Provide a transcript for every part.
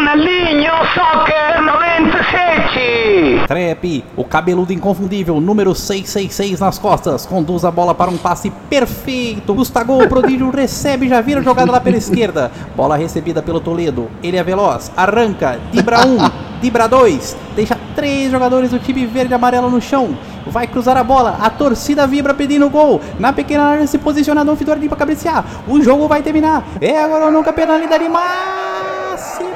Ronaldinho Soccer 97. Trap, o cabeludo inconfundível, número 666 nas costas, conduz a bola para um passe perfeito. Gustavo, o prodígio, recebe, já vira jogada lá pela esquerda. Bola recebida pelo Toledo. Ele é veloz, arranca, dibra um, dibra dois, deixa três jogadores do time verde e amarelo no chão. Vai cruzar a bola, a torcida vibra pedindo gol. Na pequena área se posiciona Dom Fidor para cabecear. O jogo vai terminar. É agora ou nunca penalidade máxima.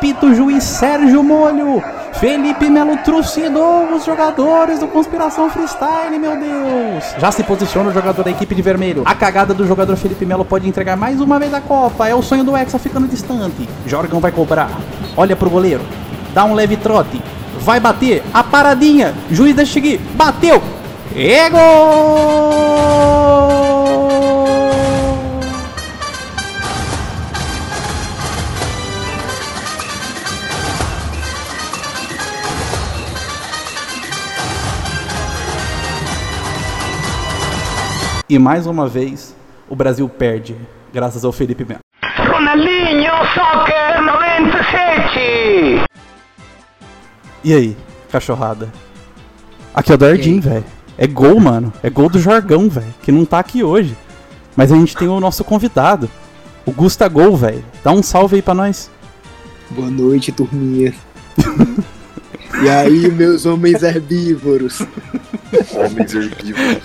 Apita o juiz Sérgio Molho. Felipe Melo trucidou os jogadores do Conspiração Freestyle, meu Deus. Já se posiciona o jogador da equipe de vermelho. A cagada do jogador Felipe Melo pode entregar mais uma vez a Copa. É o sonho do Hexa ficando distante. Jorgão vai cobrar. Olha pro goleiro. Dá um leve trote. Vai bater. A paradinha. Juiz deixa seguir. Bateu. É gol! E mais uma vez, o Brasil perde, graças ao Felipe Melo. Ronaldinho Soccer 97. E aí, cachorrada? Aqui é o Dardim, velho. É gol, mano. É gol do Jorgão, velho. Que não tá aqui hoje. Mas a gente tem o nosso convidado. O Gusta Gol, velho. Dá um salve aí pra nós. Boa noite, turminha. e aí, meus homens herbívoros? Homens herbívoros.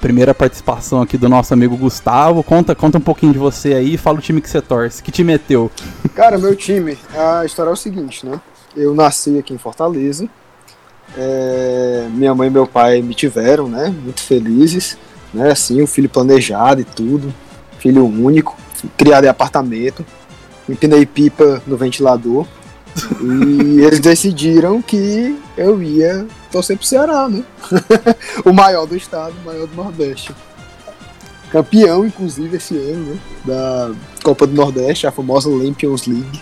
Primeira participação aqui do nosso amigo Gustavo. Conta, conta um pouquinho de você aí e fala o time que você torce. Que time é teu? Cara, meu time, a história é o seguinte, né? Eu nasci aqui em Fortaleza. É, minha mãe e meu pai me tiveram, né? Muito felizes, né? Assim, um filho planejado e tudo. Filho único, criado em apartamento. Empinei pipa no ventilador. E eles decidiram que eu ia torcer pro Ceará, né? o maior do estado, o maior do Nordeste. Campeão, inclusive, esse ano, né? Da Copa do Nordeste, a famosa Lampions League.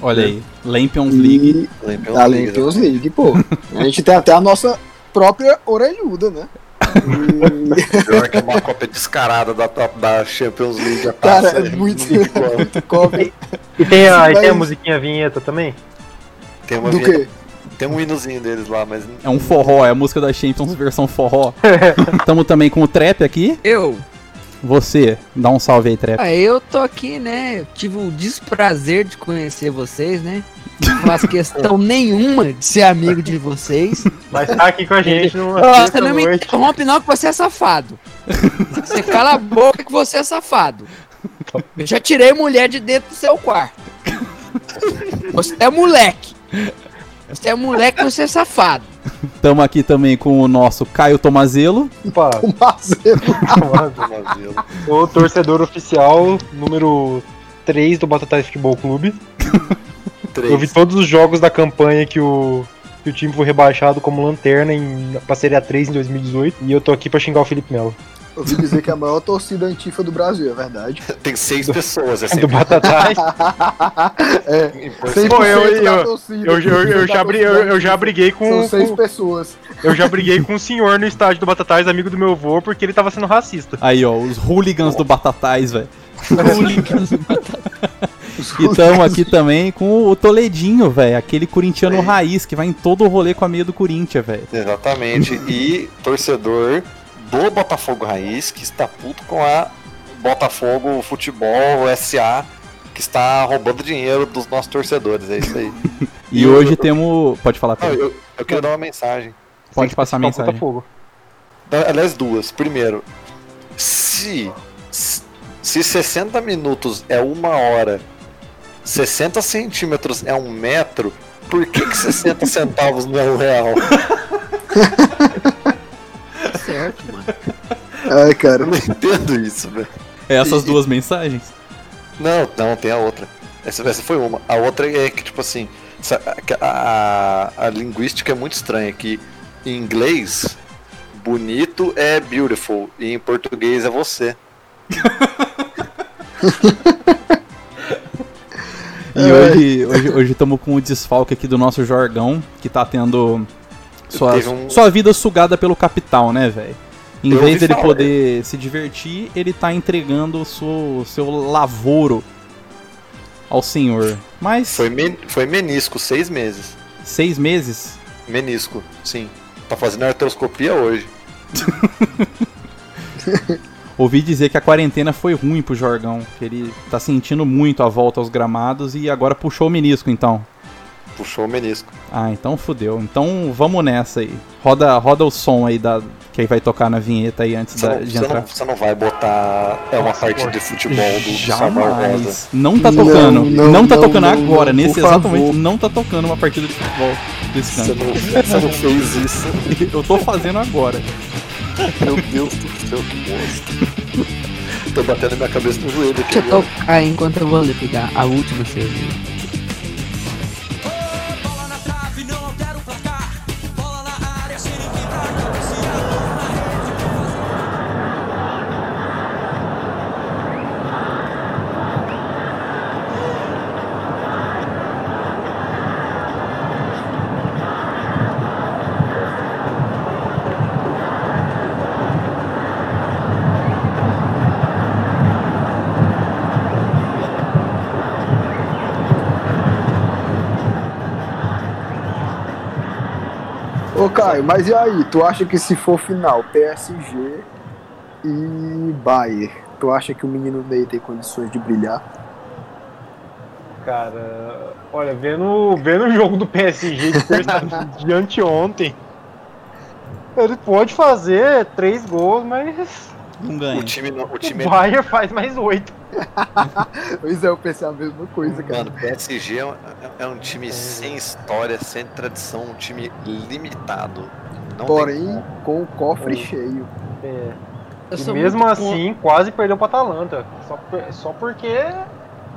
Olha aí, Lampions League. Lampions a League, Lampions League, pô. A gente tem até a nossa própria orelhuda, né? E... Pior que uma cópia descarada da, da Champions League. Cara, é muito, muito cópia. E tem a, Mas... tem a musiquinha vinheta também? Tem uma Do vinheta. quê? Tem um hinozinho deles lá, mas. É um forró, é a música da Champions versão forró. Tamo também com o Trap aqui. Eu. Você, dá um salve aí, Trap. Ah, eu tô aqui, né? Eu tive o desprazer de conhecer vocês, né? Não faço questão nenhuma de ser amigo de vocês. Mas tá aqui com a gente numa Você não me interrompe não que você é safado. Você cala a boca que você é safado. Eu já tirei mulher de dentro do seu quarto. Você é moleque. Você é moleque, você é safado. Tamo aqui também com o nosso Caio Tomazelo. Opa, Tomazelo. o torcedor oficial número 3 do Batatais Futebol Clube. Três. Eu vi todos os jogos da campanha que o, que o time foi rebaixado como lanterna em pra Série A3 em 2018. E eu tô aqui pra xingar o Felipe Melo. Eu ouvi dizer que é a maior torcida antifa do Brasil, é verdade. Tem seis pessoas, é Do Batatais. É, importante. 100% Pô, eu- eu- torcida. Eu, eu, eu, já, bri- eu, eu já briguei com, São seis com- pessoas. Eu já briguei com um senhor no estádio do Batatais, amigo do meu avô, porque ele tava sendo racista. Aí, ó, os hooligans do Batatais, velho. Os E tamo aqui também com o Toledinho, velho. Aquele corintiano raiz que vai em todo o rolê com a meia do Corinthians, velho. Exatamente. E torcedor do Botafogo Raiz, que está puto com a Botafogo Futebol SA, que está roubando dinheiro dos nossos torcedores. É isso aí. E, E hoje o- temos. Pode falar, Não, Pedro. eu, eu queria dar uma mensagem. Pode passar a mensagem. Botafogo. Aliás, duas. Primeiro, se, se 60 minutos é uma hora, 60 centímetros é um metro, por que, que 60 centavos não é um real? Certo, mano. Ai, cara. Eu não entendo isso, velho. É essas duas mensagens? Não, não, tem a outra. Essa, essa foi uma. A outra é que, tipo assim, a, a, a linguística é muito estranha, que em inglês, bonito é beautiful, e em português é você. E hoje hoje hoje estamos com o desfalque aqui do nosso Jorgão, que tá tendo sua, um- sua vida sugada pelo capital, né, velho? Em Eu vez dele falar. poder se divertir, ele tá entregando o seu, seu lavoro ao senhor. Mas Foi, men foi menisco, seis meses. seis meses. Menisco, sim. Tá fazendo artroscopia hoje. Ouvi dizer que a quarentena foi ruim pro Jorgão, que ele tá sentindo muito a volta aos gramados e agora puxou o menisco então. Puxou o menisco. Ah, então fudeu. Então vamos nessa aí. Roda, roda o som aí da que aí vai tocar na vinheta aí antes da- não, de você, entrar. não, você não vai botar. É uma partida de futebol do Samuel Rosa. Não tá Não, tocando. Não, não, tá não, tocando não, agora. não, nesse exato favor. momento não tá tocando uma partida de futebol desse Você canto. não, você não fez isso. Eu tô fazendo agora. Meu Deus do céu, que monstro. Tô batendo minha cabeça no joelho aqui. Deixa eu tocar enquanto eu vou ali pegar a última cerveja. Caio, mas e aí? Tu acha que se for final PSG e Bayern, tu acha que o menino Ney tem condições de brilhar? Cara, olha, vendo, vendo o jogo do PSG de, terça- de anteontem, ele pode fazer três gols, mas Não O ganha. time, não- o time o Bayern faz mais oito. Pois é, eu pensei a mesma coisa, cara. Mano, PSG é um, é um time sem história, sem tradição, um time limitado. Não Porém, tem com o cofre cheio. É, e mesmo assim, quase perdeu pra Atalanta. Só, só porque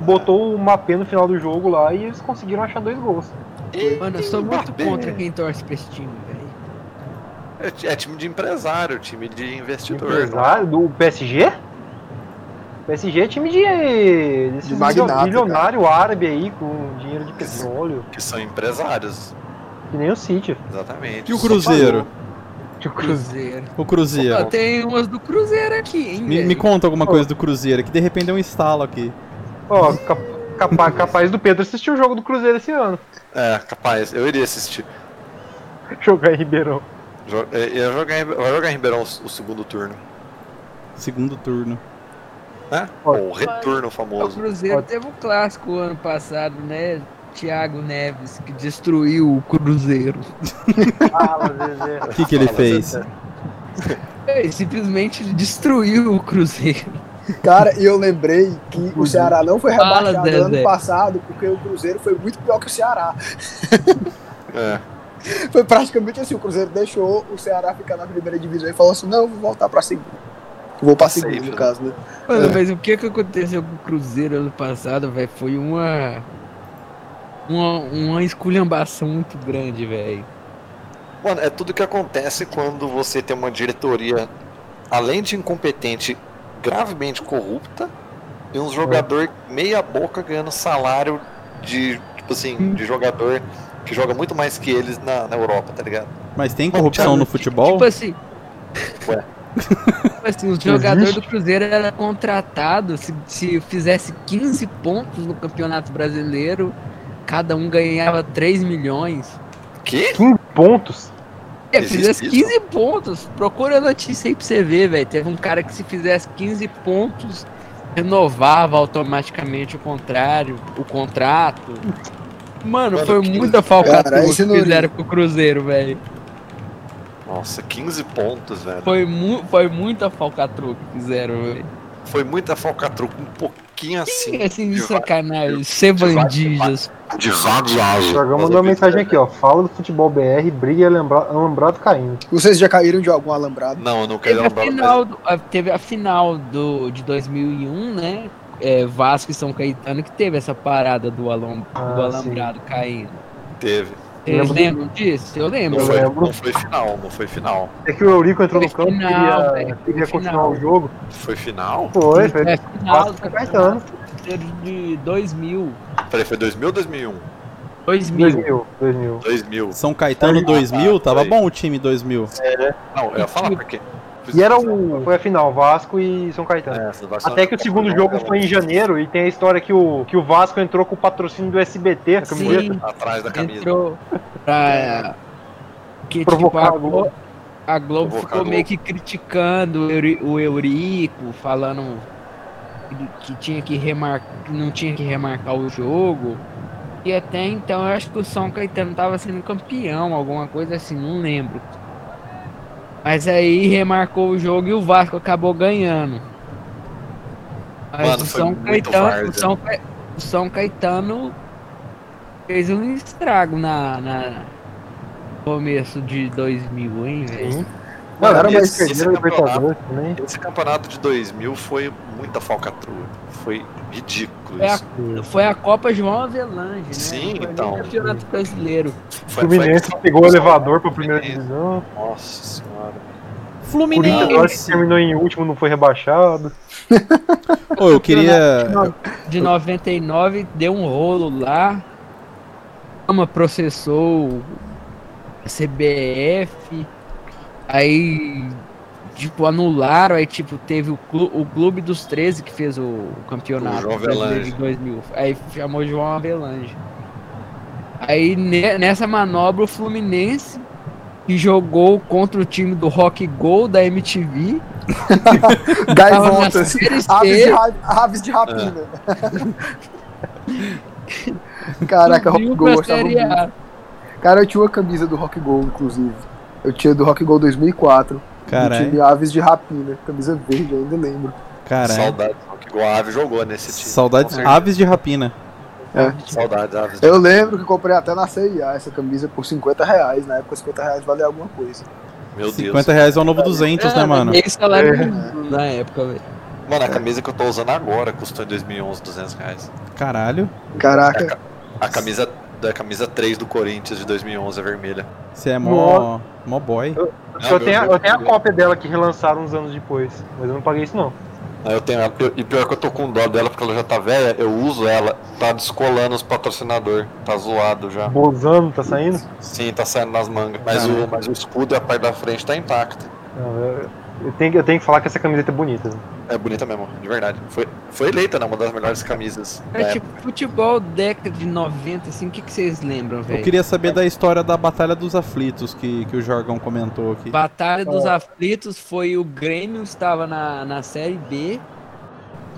botou uma P no final do jogo lá e eles conseguiram achar dois gols. contra- Mano, eu sou muito Mbappé. contra quem torce pra esse time, velho. É, é time de empresário, time de investidor. Empresário do PSG? PSG é time de, desses De magnata, milionário árabe aí com dinheiro de petróleo, que são empresários, que nem o City. exatamente. E o Cruzeiro? Que o Cruzeiro. O Cruzeiro. Ó, tem umas do Cruzeiro aqui, hein, Me, me conta alguma coisa do Cruzeiro, que de repente é um estalo aqui. Ó, cap- capa- capaz do Pedro assistir o jogo do Cruzeiro esse ano. É, capaz, eu iria assistir. Jogar em Ribeirão. Jo- é, Ia jogar em, vai jogar em Ribeirão o, o segundo turno. Segundo turno. Né? O retorno O famoso. Cruzeiro Ó. teve um clássico ano passado, né? Thiago Neves, que destruiu o Cruzeiro. Fala. O que, que ele Fala, fez? Ele simplesmente destruiu o Cruzeiro. Cara, e eu lembrei que o Ceará não foi Fala, rebaixado Zezé. ano passado porque o Cruzeiro foi muito pior que o Ceará. É. Foi praticamente assim, o Cruzeiro deixou o Ceará ficar na primeira divisão e falou assim, não, vou voltar pra segunda. Vou pra Tá segunda, safe, no caso, né? Mano, É. mas o que que aconteceu com o Cruzeiro ano passado, velho? Foi uma. Uma, uma esculhambação muito grande, velho. Mano, é tudo que acontece quando você tem uma diretoria, além de incompetente, gravemente corrupta, e um jogador meia boca ganhando salário de, tipo assim, de jogador que joga muito mais que eles na, na Europa, tá ligado? Mas tem corrupção no futebol? Tipo assim. Ué. Tipo assim, o jogador do Cruzeiro era contratado, se, se fizesse 15 pontos no Campeonato Brasileiro, cada um ganhava 3 milhões. Que? 15 pontos. É, Existe fizesse isso? 15 pontos. Procura a notícia aí pra você ver, velho. Teve um cara que se fizesse 15 pontos, renovava automaticamente o contrário, o contrato. Mano, Mano, foi 15 muita falcatrua que fizeram com o Cruzeiro, velho. Nossa, 15 pontos, velho. Foi, mu foi muita falcatrua que fizeram, velho. Foi muita falcatruca, um pouquinho assim. Assim, de de sacanagem. Ser de bandijas. De vagaço. O Dragão mandou uma mensagem aqui, ó. Fala do futebol BR, briga e alambrado caindo. Vocês já caíram de algum alambrado? Não, eu não quero Teve a lembrar final, do- a- teve a final do, de 2001, né? É, Vasco e São Caetano que teve essa parada do, alam, Ah, do alambrado caindo. Teve. Vocês lembram disso? Eu lembro. Não Eu foi, lembro. não foi final, não foi final. É que o Eurico entrou no Foi campo e queria, foi queria final. continuar o jogo. Foi final? Foi, foi. É, final São Caetano. de 2000. Peraí, foi 2000 ou 2001? 2000. 2000, 2000. 2000. São Caetano Ah, 2000, tá, tava foi. bom o time 2000. Não, eu ia falar porque E era o. Foi a final, Vasco e São Caetano. É, Até que o segundo jogo foi em janeiro e tem a história que o, que o Vasco entrou com o patrocínio do SBT, a camiseta. Sim, Atrás da camisa. entrou pra. Que, Provocar tipo, a a Globo. Globo, a Globo Provocar ficou meio que criticando o Euri- o Eurico, falando que- que tinha que remarcar, não tinha que remarcar o jogo. E até então eu acho que o São Caetano tava sendo campeão, alguma coisa assim, não lembro. Mas aí remarcou o jogo e o Vasco acabou ganhando. Mas Mano, o São Caetano, o São, o São Caetano fez um estrago na, na começo de 2000, hein, velho? Mano, esse- perderam o esse Libertadores também. Esse campeonato de 2000 foi muita falcatrua. Foi ridículo Foi a, foi a Copa João Avelange, né? Sim, foi então. o Campeonato Brasileiro. O Fluminense foi- pegou o elevador pra primeira Fluminense. divisão. Nossa senhora. O Corinthians agora que Fluminense. terminou em último não foi rebaixado. Ô, eu queria. De 99 deu um rolo lá. Uma processou a CBF. Aí, tipo, anularam. Aí, tipo, teve o, clu- o Clube dos 13 que fez o, o campeonato O de 2000. Aí chamou João Avelange. Aí, ne- nessa manobra, o Fluminense. Que jogou contra o time do Rock Go da MTV. Gaivotas. Aves aves de rapina. Caraca, Rock subiu Go pra eu gostava muito. Cara, eu tinha uma camisa do Rock Go, inclusive. Eu tinha do Rock Go 2004. Do Caralho. time Aves de Rapina. Camisa verde, ainda lembro. Caralho. Saudades. Que o Ave jogou nesse time. Saudades aves de rapina. Saudades, Aves. Eu lembro que comprei até na CIA essa camisa por 50 reais. Na época, 50 reais valia alguma coisa. Meu Deus. 50 reais é o novo 200, né, mano? Meio salário É. na época, velho. Mano, a camisa que eu tô usando agora custou em 2011 200 reais. Caralho. Caraca, A camisa da camisa 3 do Corinthians de 2011 é vermelha. Você é mó, mó boy. Eu, Não, eu tenho, meu eu tenho a cópia dela que relançaram uns anos depois. Mas eu não paguei isso não. Aí eu tenho e pior que eu tô com dó dela porque ela já tá velha, eu uso ela, tá descolando os patrocinador, tá zoado já. Bozano tá saindo? Sim, tá saindo nas mangas. Mas, o, mas o escudo e a parte da frente tá intacta. Não, eu, eu tenho, que- eu tenho que falar que essa camiseta é bonita. né? É bonita mesmo, de verdade. Foi, foi eleita, né? Uma das melhores camisas. da É época. tipo futebol década de 90, assim, o que, que vocês lembram, Eu velho? queria saber da história da Batalha dos Aflitos que, que o Jorgão comentou aqui. Batalha dos Aflitos foi o Grêmio, estava na, na Série B.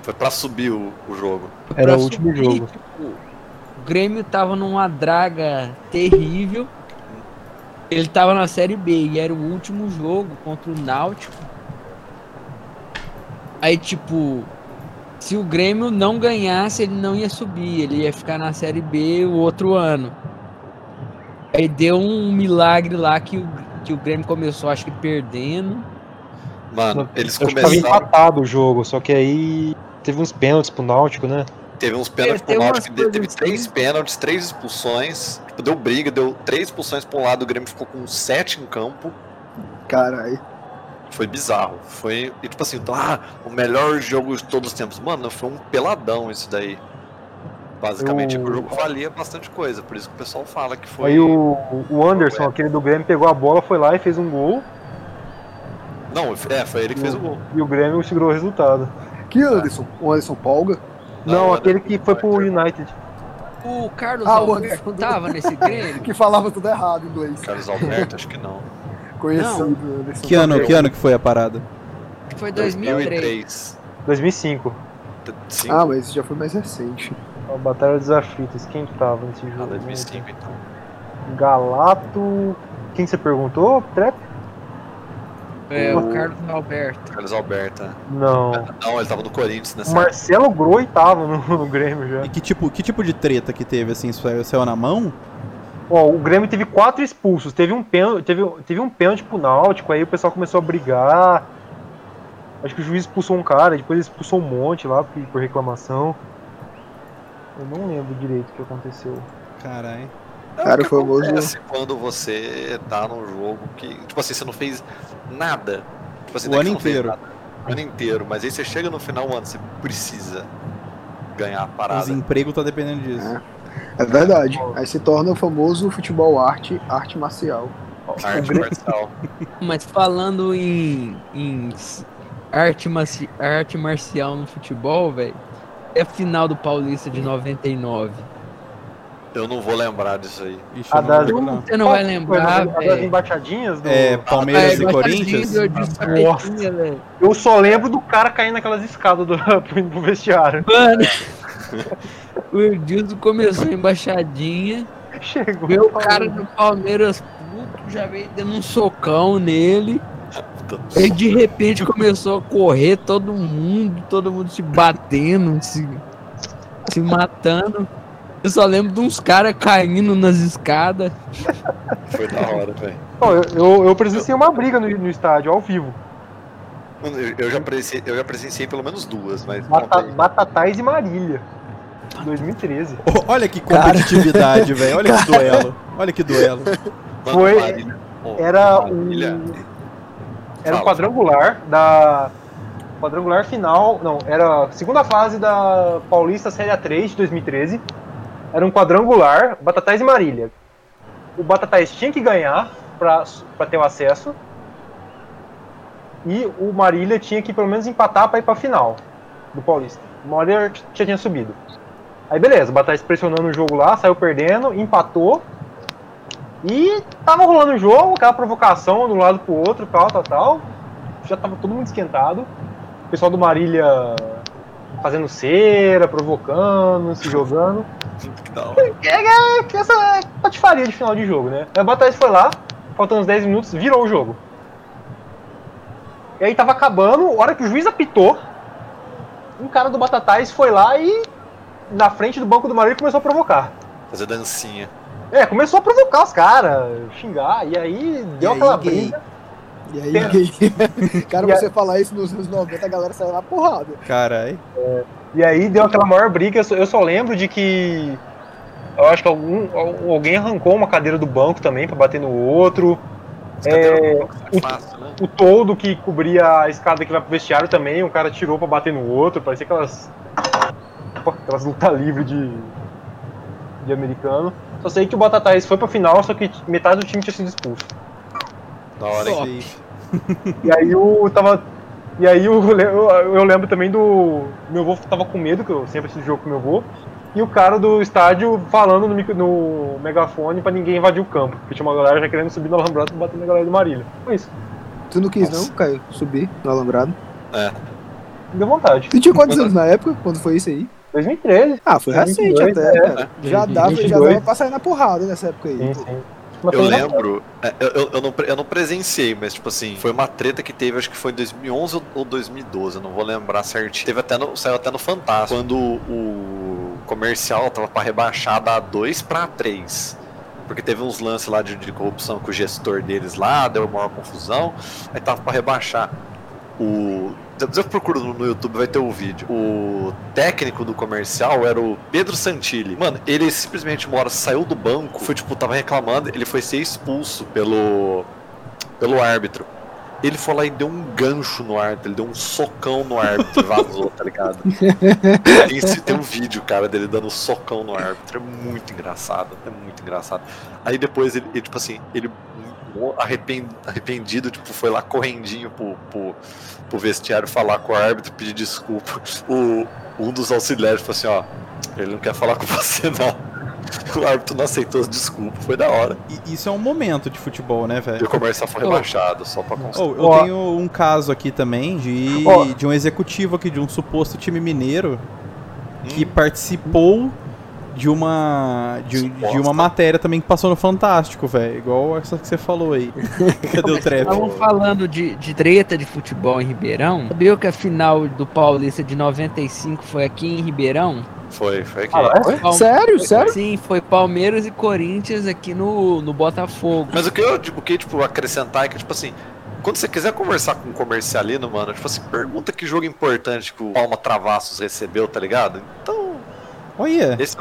Foi pra subir o, o jogo. Era pra o último subir, jogo. tipo, o Grêmio tava numa draga terrível. Ele tava na Série B e era o último jogo contra o Náutico. Aí, tipo, se o Grêmio não ganhasse, ele não ia subir. Ele ia ficar na Série B o outro ano. Aí deu um milagre lá que o, que o Grêmio começou, acho que perdendo. Mano, eles Acho que tava começaram. empatado o jogo, só que aí teve uns pênaltis pro Náutico, né? Teve uns pênaltis tem pro Náutico, teve coisas três pênaltis, três expulsões. Tipo, deu briga, deu três expulsões pra um lado, o Grêmio ficou com sete em campo. caralho. Foi bizarro. Foi, e tipo assim, ah, o melhor jogo de todos os tempos. Mano, foi um peladão isso daí. Basicamente, Eu- o jogo valia bastante coisa, por isso que o pessoal fala que foi. Aí o, o Anderson, aquele do Grêmio, pegou a bola, foi lá e fez um gol. Não, é, foi ele que fez o gol. E o Grêmio segurou o resultado. Que Anderson? O Anderson Polga? Não, Não, aquele que foi pro United. O Carlos Ah, Alberto tava nesse Grêmio. Que falava tudo errado em inglês. Carlos Alberto, acho que não. Que ano, que ano que foi a parada? Foi 2003. 2005. Cinco? Ah, mas já foi mais recente. A Batalha dos Aflitos. Quem que tava nesse Ah, jogo? 2005 então. Galato. Quem você perguntou? Trap? É, o O- Carlos Alberto. Carlos Alberto. é. Não. Não, ele tava no Corinthians nessa O Marcelo Groi tava no, no Grêmio já. E que tipo, que tipo de treta que teve, assim? Saiu, saiu na mão? Ó, o Grêmio teve quatro expulsos. Teve um pênalti, teve, teve um pênalti pro Náutico, aí o pessoal começou a brigar. Acho que o juiz expulsou um cara, depois ele expulsou um monte lá por, por reclamação. Eu não lembro direito o que aconteceu. Caralho. É Cara, o que o famoso- acontece quando você tá num jogo que, tipo assim, você não fez nada. Tipo assim, O não é ano inteiro. nada, O ano inteiro, mas aí você chega no final, mano, você precisa ganhar a O parada. desemprego tá dependendo disso. É verdade. Aí se torna o famoso futebol arte, arte marcial. Arte marcial. Mas falando em, em arte, marci- arte marcial no futebol, velho, é a final do Paulista de 99. Eu não vou lembrar disso aí. Ixi, A eu das- lembro, não. Você não vai lembrar, das embaixadinhas do... É, Palmeiras e É, Corinthians? velho. Eu só lembro do cara caindo naquelas escadas do, pro vestiário. Mano, o Edilson começou a embaixadinha, Chegou. o cara do Palmeiras puto, já veio dando um socão nele. Ele de repente começou a correr, todo mundo, todo mundo se batendo, se, se matando. Eu só lembro de uns caras caindo nas escadas. Foi da hora, velho. Eu, eu, eu presenciei uma briga no, no estádio, ao vivo. Mano, eu- Eu já, presenciei, eu já presenciei pelo menos duas, mas. Bata. Batatais e Marília. 2013. Oh, Olha que competitividade, velho. Olha que duelo. Olha que duelo. Foi- Pô, Era um. Era um quadrangular da. Quadrangular final. Não, era a segunda fase da Paulista Série A3 de 2013. Era um quadrangular, Batatais e Marília. O Batatais tinha que ganhar pra, pra ter o acesso. E o Marília tinha que pelo menos empatar pra ir pra final do Paulista. O Marília já tinha subido. Aí beleza, o Batatais pressionando o jogo lá, saiu perdendo, empatou. E tava rolando o jogo, aquela provocação de um lado pro outro, tal, tal, tal. Já tava todo mundo esquentado. O pessoal do Marília fazendo cera, provocando, se jogando. Que hora. É, é, é essa patifaria de final de jogo, né? Aí o Batatais foi lá, faltando uns 10 minutos, virou o jogo. E aí tava acabando, a hora que o juiz apitou, um cara do Batatais foi lá e na frente do banco do Marília começou a provocar. Fazer dancinha. É, começou a provocar os caras, xingar, e aí deu aí, aquela gay? briga. E aí, gay? cara, E você falar isso nos anos 90, a galera saiu na porrada. Caralho. E aí deu aquela maior briga. Eu só, eu só lembro de que. Eu acho que algum, al- alguém arrancou uma cadeira do banco também pra bater no outro. É, o- é fácil, né? O toldo que cobria a escada que vai pro vestiário também, um cara tirou pra bater no outro. Parecia aquelas. Aquelas luta livre de. de americano. Só sei que o Batatais foi pra final, só que metade do time tinha sido expulso. Da hora, hein? E aí o tava. E aí o, eu, eu lembro também do. Meu avô tava com medo, que eu sempre assisti jogo com meu avô. E o cara do estádio falando no, micro- no megafone pra ninguém invadir o campo. Porque tinha uma galera já querendo subir no alambrado pra bater na galera do Marília. Foi isso. Tu não quis Nossa. não, Caio, subir no alambrado? Deu vontade. Tu tinha quantos anos na época, quando foi isso aí? 2013. Ah, foi recente 22, até, é. Já dava, já 22. dava pra sair na porrada nessa época aí. Sim, sim. Eu lembro, é, eu, eu, eu não, eu não presenciei, mas tipo assim, foi uma treta que teve, acho que foi em 2011 ou- ou 2012, eu não vou lembrar certinho. Teve até no, saiu até no Fantástico, quando o comercial tava pra rebaixar da 2 pra 3. Porque teve uns lances lá de, de corrupção com o gestor deles lá, deu maior confusão, aí tava pra rebaixar. O. Depois eu procuro no, YouTube, vai ter o vídeo. O técnico do comercial era o Pedro Santilli. Mano, ele simplesmente uma hora saiu do banco, foi tipo, tava reclamando, ele foi ser expulso pelo. pelo árbitro. Ele foi lá e deu um gancho no árbitro, ele deu um socão no árbitro e vazou, tá ligado? Tem, tem um vídeo, cara, dele dando um socão no árbitro. É muito engraçado, é muito engraçado. Aí depois ele, ele, tipo assim, ele arrependido, tipo, foi lá correndinho pro, pro, pro vestiário falar com o árbitro, pedir desculpa. O, um dos auxiliares falou assim, ó, ele não quer falar com você não. O árbitro não aceitou as desculpas, foi da hora. E isso é um momento de futebol, né, E velho? o comercial foi rebaixado, só pra constar. Oh, eu Ó. tenho um caso aqui também de, de um executivo aqui de um suposto time mineiro que Hum. participou de uma de, de uma matéria também que passou no Fantástico, velho. Igual essa que você falou aí. Cadê o trap? Estavam falando de, de treta de futebol em Ribeirão. Sabia que a final do Paulista de 95 foi aqui em Ribeirão? Foi, foi aqui. Ah, é? Pal- Sério? Sério? Sim, foi Palmeiras e Corinthians aqui no, no Botafogo. Mas o que eu o que, tipo, acrescentar é que, tipo assim, quando você quiser conversar com um comercialino, mano, tipo assim, pergunta que jogo importante que o Palma Travassos recebeu, tá ligado? Então, Olha, esse,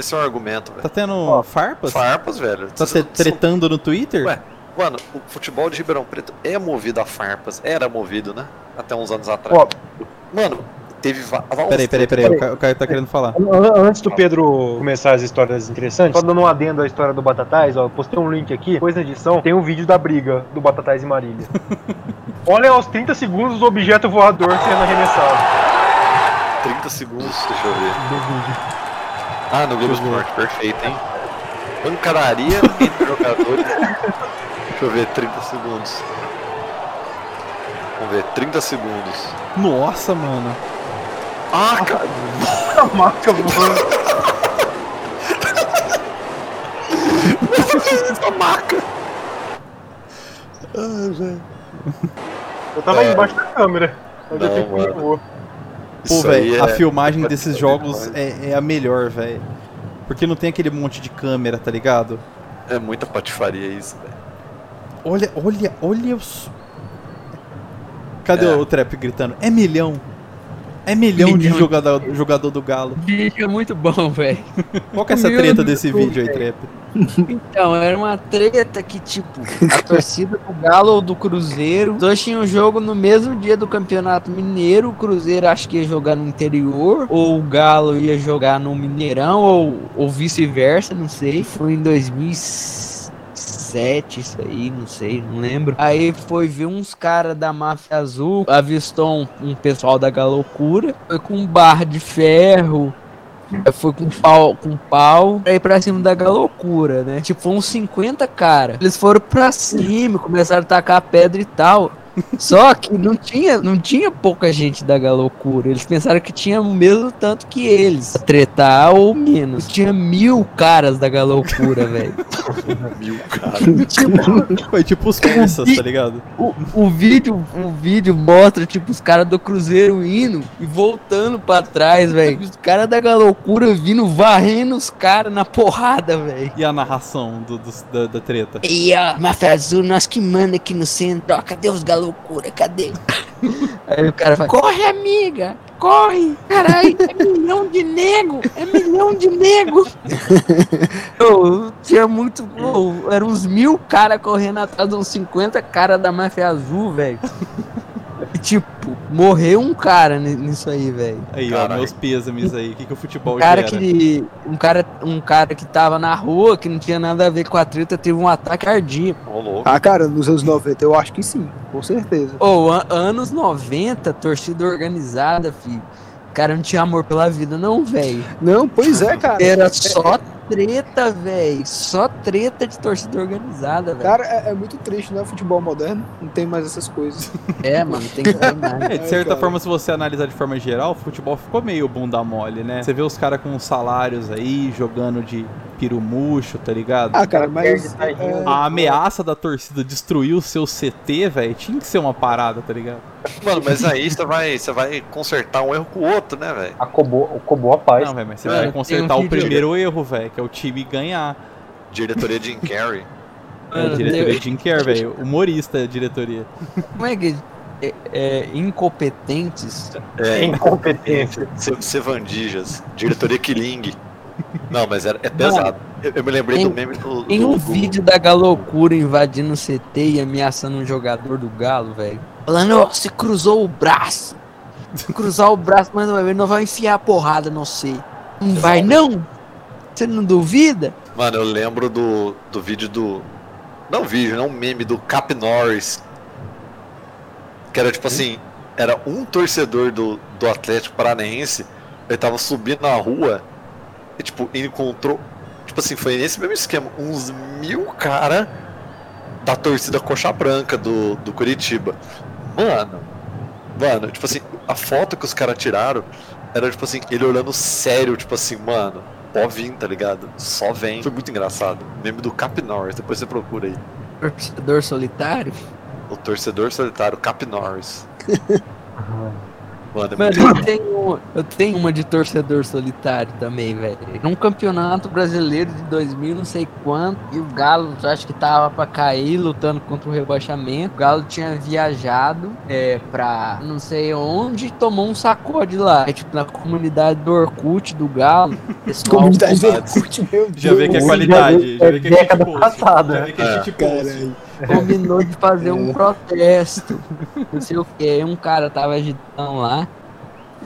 esse é um argumento, velho. tá tendo Ó, farpas? Farpas, velho. Tá te- tretando no Twitter? Ué, Mano, o futebol de Ribeirão Preto é movido a farpas. Era movido, né? Até uns anos atrás. Ó. Mano, teve Peraí, peraí, peraí, o Caio- tá querendo falar. An- Antes do Pedro começar as histórias interessantes, só dando um adendo à história do Batatais, ó, eu postei um link aqui, depois na edição, tem um vídeo da briga do Batatais e Marília. Olha aos 30 segundos o objeto voador sendo arremessado 30 segundos, deixa eu ver. do vídeo. Ah, no Globo Esporte, perfeito, hein? Pancadaria entre jogadores. Deixa eu ver, 30 segundos. Vamos ver, 30 segundos. Nossa, mano. Ah, cara! A marca voando. Essa maca! Eu tava É. embaixo da câmera. Mas eu Não, muito mano. Pô, velho, a é- filmagem pode desses ser jogos é, é a melhor, velho. Porque não tem aquele monte de câmera, tá ligado? É muita patifaria isso, velho. Olha, olha, olha os. Cadê É. o Trap gritando? É milhão. É milhão de jogador, jogador do Galo. O vídeo é muito bom, velho. Qual que é essa Meu treta Deus, desse vídeo aí, Trap? Então, era uma treta que, tipo, a torcida do Galo ou do Cruzeiro, os dois tinham jogo no mesmo dia do Campeonato Mineiro. O Cruzeiro acho que ia jogar no interior, ou o Galo ia jogar no Mineirão, ou, ou vice-versa, não sei. Foi em 2007, isso aí, não sei, não lembro. Aí foi ver uns caras da Máfia Azul, avistou um, um pessoal da Galocura, foi com um bar de ferro. Foi com pau, com pau pra ir pra cima da galocura, né? Tipo, uns 50 cara. Eles foram pra cima, começaram a tacar pedra e tal. Só que não tinha, não tinha pouca gente da galocura. Eles pensaram que tinha o mesmo tanto que eles. Tretar ou menos. Tinha mil caras da galocura, velho. Mil, cara. Tipo, Foi tipo os persas, tá ligado? o, o vídeo, o vídeo mostra, tipo, os caras do Cruzeiro indo e voltando pra trás, velho. Os caras da galocura vindo, varrendo os caras na porrada, velho. E a narração do, dos- da, da treta? E ó, Máfia Azul, nós que manda aqui no centro. Ó, cadê os galocura? Cadê? Aí o cara fala, corre, amiga! Corre! Caralho, é milhão de nego! É milhão de nego! Eu tinha muito. eram uns mil caras correndo atrás de uns 50 caras da máfia azul, velho. E, Tipo, morreu um cara ni- nisso aí, velho. Aí, ó, meus pêsames aí. O que, que o futebol Um cara gera? que. Um cara, um cara que tava na rua, que não tinha nada a ver com a treta, teve um ataque cardíaco. Louco. Ah, cara, nos anos 90 eu acho que sim, com certeza. Ô, an- anos 90, torcida organizada, filho. O cara não tinha amor pela vida, não, velho. Não, pois é, cara. Era só treta, velho. Só treta de torcida organizada, velho. Cara, é, é muito triste, né? O futebol moderno não tem mais essas coisas. É, mano, tem que ter mais. É, de certa forma, se você analisar de forma geral, o futebol ficou meio bunda mole, né? Você vê os caras com salários aí, jogando de pirumucho, tá ligado? Ah, cara, mas. É, A ameaça da torcida destruir o seu CT, velho, tinha que ser uma parada, tá ligado? Mano, mas aí você vai, você vai consertar um erro com o outro, né, velho? A Cobo, o Cobo a paz. Não, velho, mas você vai consertar um o primeiro erro, velho, que é o time ganhar. Diretoria Jim Carrey. É, diretoria Jim Care, velho. Humorista é a diretoria. Como é que. É, é, incompetentes. É, Incompetência. Ce- Cevandijas. Diretoria Killing. Não, mas era, é pesado. Eu, eu me lembrei Tem- do meme do. Tem um do- vídeo da galocura invadindo o CT e ameaçando um jogador do Galo, velho. Falando, ó, você cruzou o braço. Cruzar o braço, mas não vai, não vai enfiar a porrada, não sei. Não vai, não? Você não duvida? Mano, eu lembro do, do vídeo do. Não vídeo, não meme do Cap Norris. Que era tipo assim, era um torcedor do, do Atlético Paranaense, ele tava subindo na rua e tipo, encontrou. Tipo assim, foi nesse mesmo esquema, uns mil cara da torcida coxa branca do, do Curitiba. Mano, mano, tipo assim, a foto que os caras tiraram era tipo assim, ele olhando sério, tipo assim, mano, pode vir, tá ligado? Só vem. Foi muito engraçado. Meme do Cap Norris, depois você procura aí. Torcedor solitário? O torcedor solitário Cap Norris. É Mano, eu tenho, eu tenho uma de torcedor solitário também, velho. Num campeonato brasileiro de 2000, não sei quanto, e o Galo, acho que tava pra cair, lutando contra o rebaixamento. O Galo tinha viajado é, pra não sei onde e tomou um sacode lá. É, tipo, na comunidade do Orkut do Galo. Comunidade do Orkut, meu Deus. Já vê que é qualidade, já já vê- vê que é é década shitpost. passada. Já vê que é É. combinou de fazer um protesto. Não sei o que. Um cara tava agitando lá.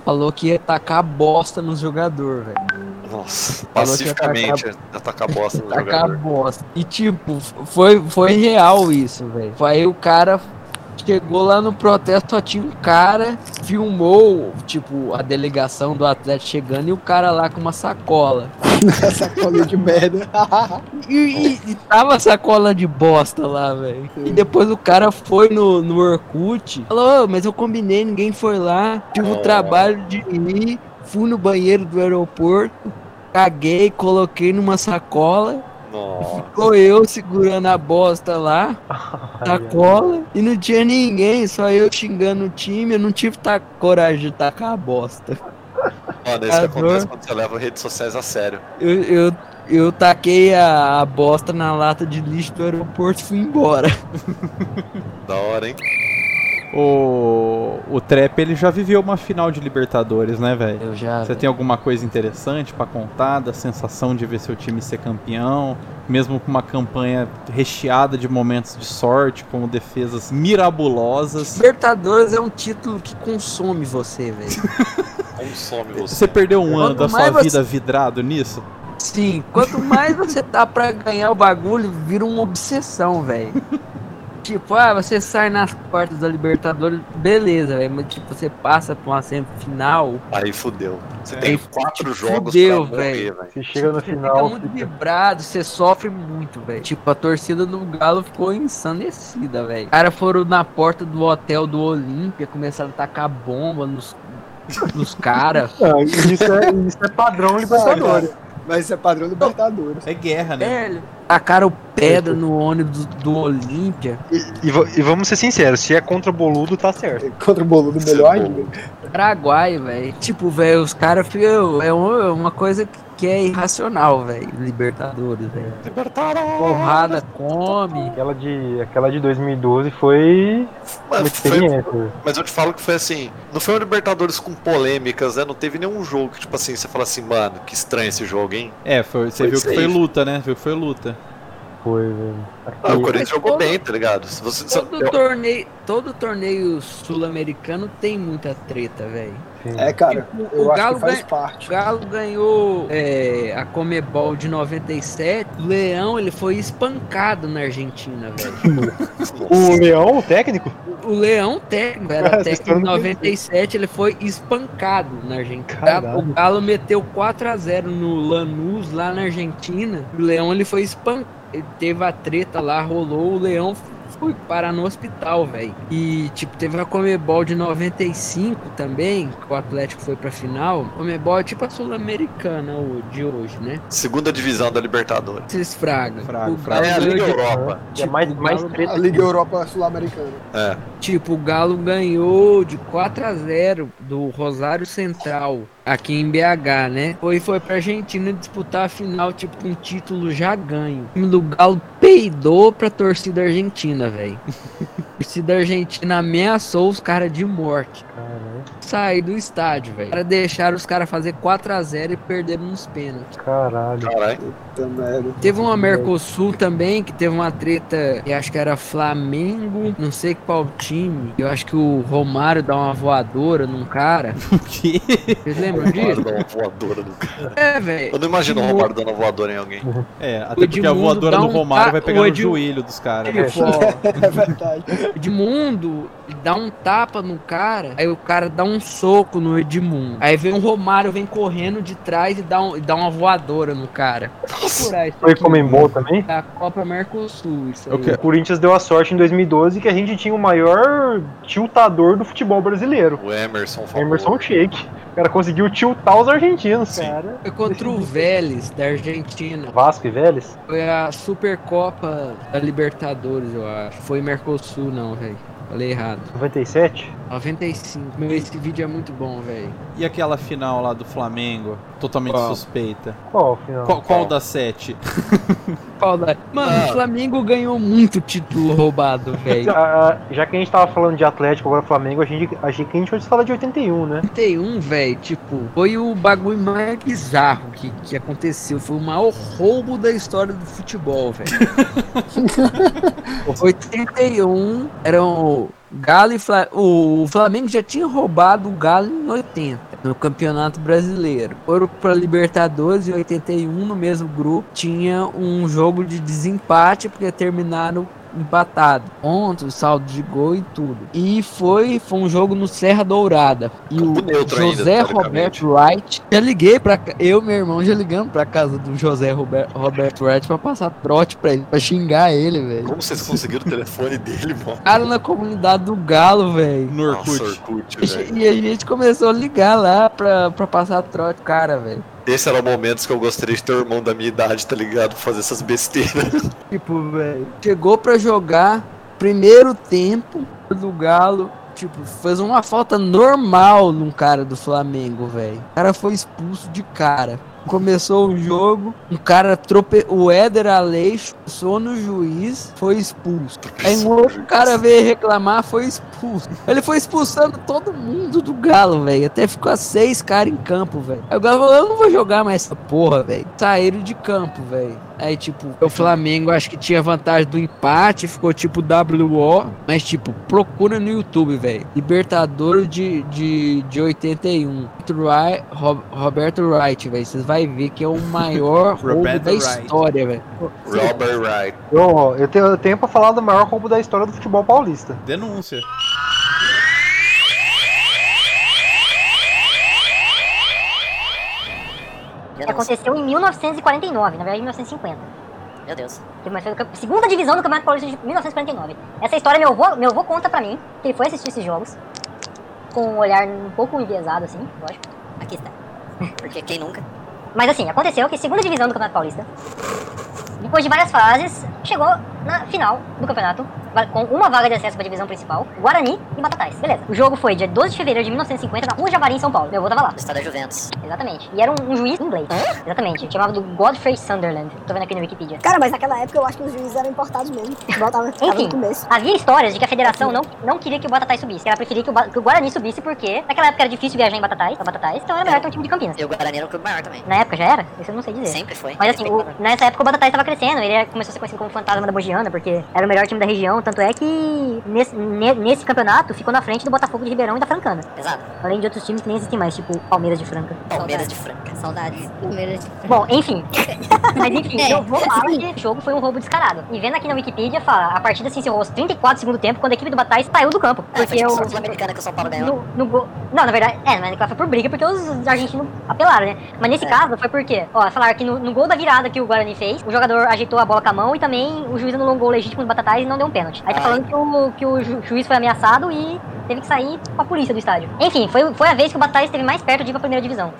falou que ia tacar bosta nos jogadores, velho. Nossa, pacificamente atacar bosta no Tacar jogador. bosta. E tipo, foi, foi real isso, velho. Aí o cara chegou lá no protesto, só tinha um cara, filmou, tipo, a delegação do Atlético chegando e o cara lá com uma sacola. Sacolinha de merda. E, e- e tava sacola de bosta lá, velho. E depois o cara foi no, no Orkut, falou, "Ô, mas eu combinei, ninguém foi lá. Tive o Oh. trabalho de ir, fui no banheiro do aeroporto, caguei, coloquei numa sacola. Nossa. Ficou eu segurando a bosta lá, sacola, e não tinha ninguém, só eu xingando o time, eu não tive coragem de tacar a bosta. Mano, isso que acontece quando você leva redes sociais a sério. Eu, eu, eu taquei a, a bosta na lata de lixo do aeroporto e fui embora. Da hora, hein? O, o Trap ele já viveu uma final de Libertadores, né, velho? Eu já. Você tem alguma coisa interessante pra contar da sensação de ver seu time ser campeão, mesmo com uma campanha recheada de momentos de sorte, como defesas mirabulosas? Libertadores é um título que consome você, velho. Consome você. Você perdeu um ano da sua você- vida vidrado nisso? Sim, quanto mais você tá pra ganhar o bagulho, vira uma obsessão, velho. Tipo, ah, você sai nas quartas da Libertadores, beleza, velho. Mas tipo, você passa pra uma semifinal, Aí fudeu. Você É, tem quatro fudeu, jogos velho. pra morrer, velho. Você chega no você fica final. muito fica- vibrado, você sofre muito, velho. Tipo, a torcida do Galo ficou ensandecida, velho. Os caras foram na porta do hotel do Olímpia, começaram a tacar bomba nos, nos caras. Isso, é, isso é padrão Libertadores. Mas isso é padrão Libertadores. É guerra, né? Velho, tacaram pedra no ônibus do Olímpia. E, e e vamos ser sinceros, se é contra o Boludo, tá certo. Contra o boludo é melhor ainda. Paraguai, velho. Tipo, velho, os caras ficam. É uma, é uma coisa que é irracional, velho. Libertadores, velho. Porrada come. Aquela de, aquela de 2012 foi uma Mano, foi-. Mas eu te falo que foi assim, não foi um Libertadores com polêmicas, né? Não teve nenhum jogo que, tipo assim, você fala assim, mano, que estranho esse jogo, hein? É, foi, você Foi viu que foi luta, né? Viu que foi luta. Foi, velho. Ah, o Corinthians jogou todo- bem, tá ligado? Se você, Todo eu- torneio, todo torneio sul-americano tem muita treta, velho. É, cara, Tipo, eu o acho Galo que faz ganha- parte. O Galo ganhou é, a Comebol de 97. O Leão, ele foi espancado na Argentina, velho. O Leão, o técnico? O Leão técnico, era Cara, técnico em estão- 97, ele foi espancado na Argentina. Caralho. O Galo meteu 4 a 0 no Lanús, lá na Argentina. O Leão, ele foi espancado. Teve a treta lá, rolou, o Leão foi parar no hospital, velho. E, tipo, teve a Comebol de 95 também, que o Atlético foi pra final. Comebol é tipo a Sul-Americana o- de hoje, né? segunda divisão da Libertadores. Esses fraga. Fraga, o fraga. É a Galo Liga ganhou de- Europa. É mais, Tipo, mais Galo- treta. A Liga Europa Sul-Americana. É. Tipo, o Galo ganhou de 4 a 0 do Rosário Central, aqui em BH, né? Foi, foi pra Argentina disputar a final, tipo, com título já ganho. O time do Galo peidou pra torcida argentina, velho. Torcida argentina ameaçou os caras de morte. Caralho. Sair do estádio, velho. Os caras deixaram os caras fazer 4 a 0 e perderam nos pênaltis. Caralho. Caralho. Puta merda. Teve uma Mercosul também, que teve uma treta, que acho que era Flamengo, não sei qual time. Eu acho que o Romário dá uma voadora num cara. O quê? Vocês lembram Romário disso? dá uma voadora no cara. É, velho. Eu não imagino o Romário dando uma voadora em alguém. É, até porque a Edmundo voadora do um Romário ta- vai pegar o no joelho dos caras. Tipo, É verdade. ó, Edmundo dá um tapa no cara, aí o cara dá um soco no Edmundo. Aí vem o Romário, vem correndo de trás e dá, um, e dá uma voadora no cara. Foi Comembol também? Da Copa Mercosul, isso aí. quero- O Corinthians deu a sorte em 2012 que a gente tinha o maior tiltador do futebol brasileiro. O Emerson falou. Emerson Sheik. O cara conseguiu tiltar os argentinos, Sim. cara. Foi contra o Vélez, da Argentina. Vasco e Vélez? Foi a Supercopa da Libertadores, eu acho. Foi Mercosul, não, velho. Falei errado. 97? 95. Meu, esse vídeo é muito bom, velho. E aquela final lá do Flamengo, totalmente Qual? suspeita. Qual, final? Qual, qual qual? das sete? Qual da- Mano, Ah. o Flamengo ganhou muito título roubado, velho. Ah, já que a gente tava falando de Atlético, agora Flamengo, a gente, achei que a gente fosse falar de 81, né? 81, velho, tipo, foi o bagulho mais bizarro que, que aconteceu. Foi o maior roubo da história do futebol, velho. 81 eram Galo e o Flamengo já tinha roubado o Galo em 80 no Campeonato Brasileiro. Foram para Libertadores em 81 no mesmo grupo. Tinha um jogo de desempate porque terminaram empatado. Pontos, saldo de gol e tudo. E foi, foi um jogo no Serra Dourada. E o Campo ainda, José teoricamente. Roberto Wright. Já liguei pra. ca- Eu e meu irmão já ligamos pra casa do José Rober- Roberto Wright pra passar trote pra ele, pra xingar ele, velho. Como vocês conseguiram o telefone dele, mano? Cara na comunidade do Galo, velho. No Nossa, Orkut. Orkut, velho. E a gente começou a ligar lá pra, pra passar trote, cara, velho. Esse era o momento que eu gostaria de ter um irmão da minha idade, tá ligado? Fazer essas besteiras. Tipo, velho. Chegou pra jogar primeiro tempo do Galo. Tipo, fez uma falta normal num cara do Flamengo, velho. O cara foi expulso de cara. Começou o jogo, um cara trope... o Éder Aleixo passou no juiz, foi expulso. Aí um outro cara veio reclamar, foi expulso. Ele foi expulsando todo mundo do Galo, velho. Até ficou seis caras em campo, velho. Aí o Galo falou, eu não vou jogar mais essa porra, velho. Saíram de campo, velho. Aí, tipo, o Flamengo acho que tinha vantagem do empate, ficou tipo WO, mas tipo, procura no YouTube, velho. Libertadores de, de, de 81. Wright- Ro- Roberto Wright, velho. Vocês vão ver que é o maior roubo da história, velho. Robert Wright. Eu, eu, tenho, eu tenho pra falar do maior roubo da história do futebol paulista. Denúncia. Que aconteceu em 1949, na verdade em 1950. Meu Deus. Segunda divisão do Campeonato Paulista de 1949. Essa história meu avô, meu avô conta pra mim, que ele foi assistir esses jogos, com um olhar um pouco enviesado, assim, lógico. Aqui está. Porque quem nunca? Mas assim, aconteceu que segunda divisão do Campeonato Paulista, depois de várias fases, chegou na final do campeonato, com uma vaga de acesso para a divisão principal, Guarani e Batatais. Beleza. O jogo foi dia 12 de fevereiro de 1950, na Rua Javari, em São Paulo. Meu avô tava lá. No estado da Juventus. Exatamente. E era um, um juiz inglês. Exatamente. Chamava do Godfrey Sunderland. Tô vendo aqui no Wikipedia. Cara, mas naquela época eu acho que os juízes eram importados mesmo. O Enfim, no começo. havia histórias de que a federação não, não queria que o Batatais subisse. Que ela preferia que o, que o Guarani subisse porque naquela época era difícil viajar em Batatais, pra Batatais, então era melhor ter um time de Campinas. E o Guarani era um clube maior também. Na época já era? Isso eu não sei dizer. Sempre foi. Mas assim, o- nessa época o Batatais estava crescendo, ele era- começou a ser conhecido como fantasma da Bogiana, porque era o melhor time da região, tanto é que nesse, ne- nesse campeonato ficou na frente do Botafogo de Ribeirão e da Francana. Exato. Além de outros times que nem existem mais, tipo Palmeiras de Franca. Palmeiras de Franca. Saudades. Palmeiras de Bom, enfim. Mas enfim, É, eu vou falar que o jogo foi um roubo descarado. E vendo aqui na Wikipedia, fala, a partida se encerrou aos 34 do segundo tempo, quando a equipe do Batatais saiu do campo. É, foi Porque tipo o... sorte sul-americana que o São Paulo ganhou. No, no gol. Não, na verdade, é, mas foi por briga porque os argentinos apelaram, né? Mas nesse É. caso foi porque, ó, falaram que no, no gol da virada que o Guarani fez, o jogador ajeitou a bola com a mão e também o juiz anulou um gol legítimo do Batatais e não deu um pênalti. Aí tá Ai. falando que o, que o ju- juiz foi ameaçado e teve que sair com a polícia do estádio. Enfim, foi, foi a vez que o Batatais esteve mais perto de ir pra primeira divisão.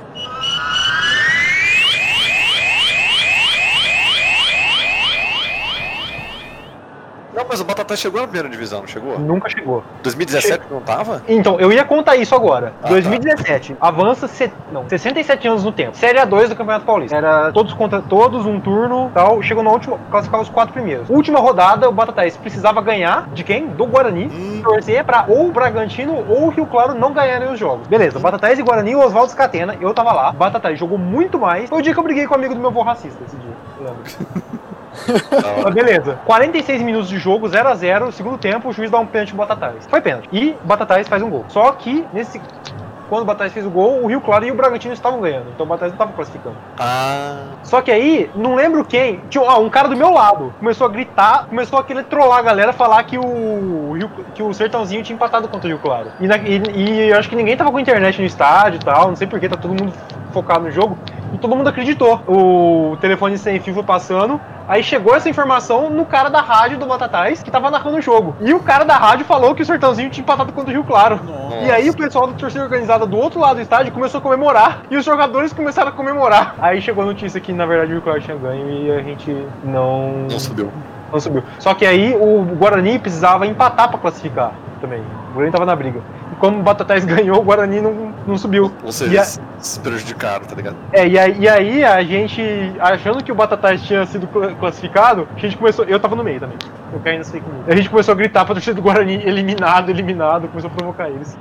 Não, mas o Batata chegou na primeira divisão, não chegou? Nunca chegou. 2017 não tava? Então, eu ia contar isso agora. Ah, 2017, avança se... não, 67 anos no tempo. Série A2 do Campeonato Paulista. Era todos contra todos, um turno tal. Chegou na última, classificar os quatro primeiros. Última rodada, o Batatais precisava ganhar de quem? Do Guarani. Torcer pra ou o Bragantino ou o Rio Claro não ganharem os jogos. Beleza, Batatais e Guarani o Oswaldo Scatena. Eu tava lá. Batatais jogou muito mais. Foi o dia que eu briguei com um amigo do meu avô racista esse dia. lembro. Mas beleza. 46 minutos de jogo, 0 a 0 Segundo tempo, o juiz dá um pênalti pro Batatais. Foi pênalti. E Batatais faz um gol. Só que, nesse. Quando o Batatais fez o gol, o Rio Claro e o Bragantino estavam ganhando. Então o Batatais não estava classificando. Ah. Só que aí, não lembro quem, tinha ah, um cara do meu lado. Começou a gritar, começou a querer trollar a galera, falar que o, Rio- que o Sertãozinho tinha empatado contra o Rio Claro. E, na- e- e eu acho que ninguém tava com internet no estádio e tal, não sei porquê, tá todo mundo focado no jogo. E todo mundo acreditou. O telefone sem fio foi passando. Aí chegou essa informação no cara da rádio do Batatais que tava narrando o jogo. E o cara da rádio falou que o Sertãozinho tinha empatado contra o Rio Claro. E aí o pessoal da torcida organizada do outro lado do estádio começou a comemorar. E os jogadores começaram a comemorar. Aí chegou a notícia que na verdade o Rio Claro tinha ganho e a gente não. Não subiu. Não subiu. Só que aí o Guarani precisava empatar pra classificar também. O Guarani tava na briga. Como o Batatais ganhou, o Guarani não, não subiu. Ou E seja, a- se prejudicaram, tá ligado? é, e aí, e aí a gente, achando que o Batatais tinha sido cla- classificado, a gente começou. Eu tava no meio também. Eu caí nessa fake news. A gente começou a gritar pra torcida do Guarani, eliminado, eliminado, começou a provocar eles.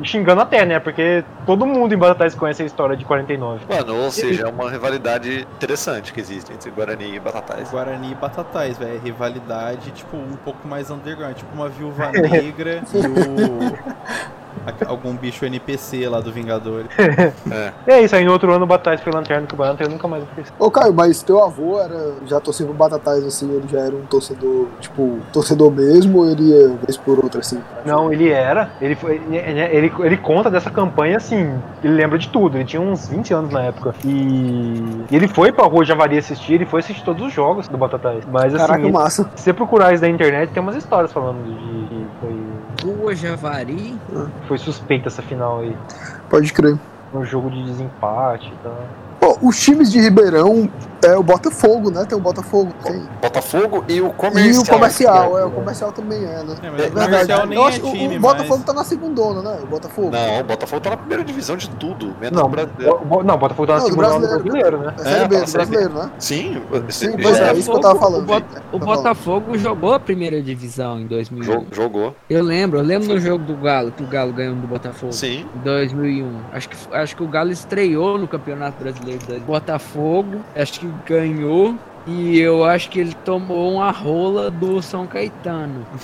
E xingando até, né? Porque todo mundo em Batatais conhece a história de 49. Mano, ou seja, é uma rivalidade interessante que existe entre Guarani e Batatais. Guarani e Batatais, velho. Rivalidade, tipo, um pouco mais underground. Tipo uma viúva negra e o. Algum bicho NPC lá do Vingadores. É. E é isso, aí no outro ano o Batatais foi lanterna que o Lanterna nunca mais apareceu. Ô, Caio, mas teu avô era já torcendo pro Batatais, assim, ele já era um torcedor, tipo, torcedor mesmo, ou ele ia vez por outra, assim? Não, ele era. Ele, foi, ele, ele, ele conta dessa campanha assim. Ele lembra de tudo. Ele tinha uns 20 anos na época. E e ele foi pra Rua Javari assistir. Ele foi assistir todos os jogos do Batatais. Mas assim, Caraca, ele- massa. se você procurar isso na internet, tem umas histórias falando de que foi, Rua Javari. foi suspeita essa final aí. Pode crer. Um jogo de desempate e tal. Pô, os times de Ribeirão é o Botafogo, né? Tem o Botafogo, tem. Botafogo e o comercial. E o comercial, que é, o comercial também é, né? É, mas É o comercial nem Eu é acho que o- time, o Botafogo mas... tá na segundona, né? O Botafogo. Não, o Botafogo tá na primeira divisão de tudo, menos Não, o brasileiro. o, não, o Botafogo tá na Não, segunda do brasileiro. brasileiro, né? É Série É, B, do B. brasileiro, né? Sim, Sim, pois já é, isso que eu tava falando. O, Bot- Tá o falando. Botafogo jogou a primeira divisão em 2001. jo- jogou. Eu lembro, eu lembro no jogo do Galo, que o Galo ganhou do Botafogo. Sim. Em 2001. Acho que, acho que o Galo estreou no Campeonato Brasileiro do Botafogo. Acho que ganhou. E eu acho que ele tomou uma rola do São Caetano.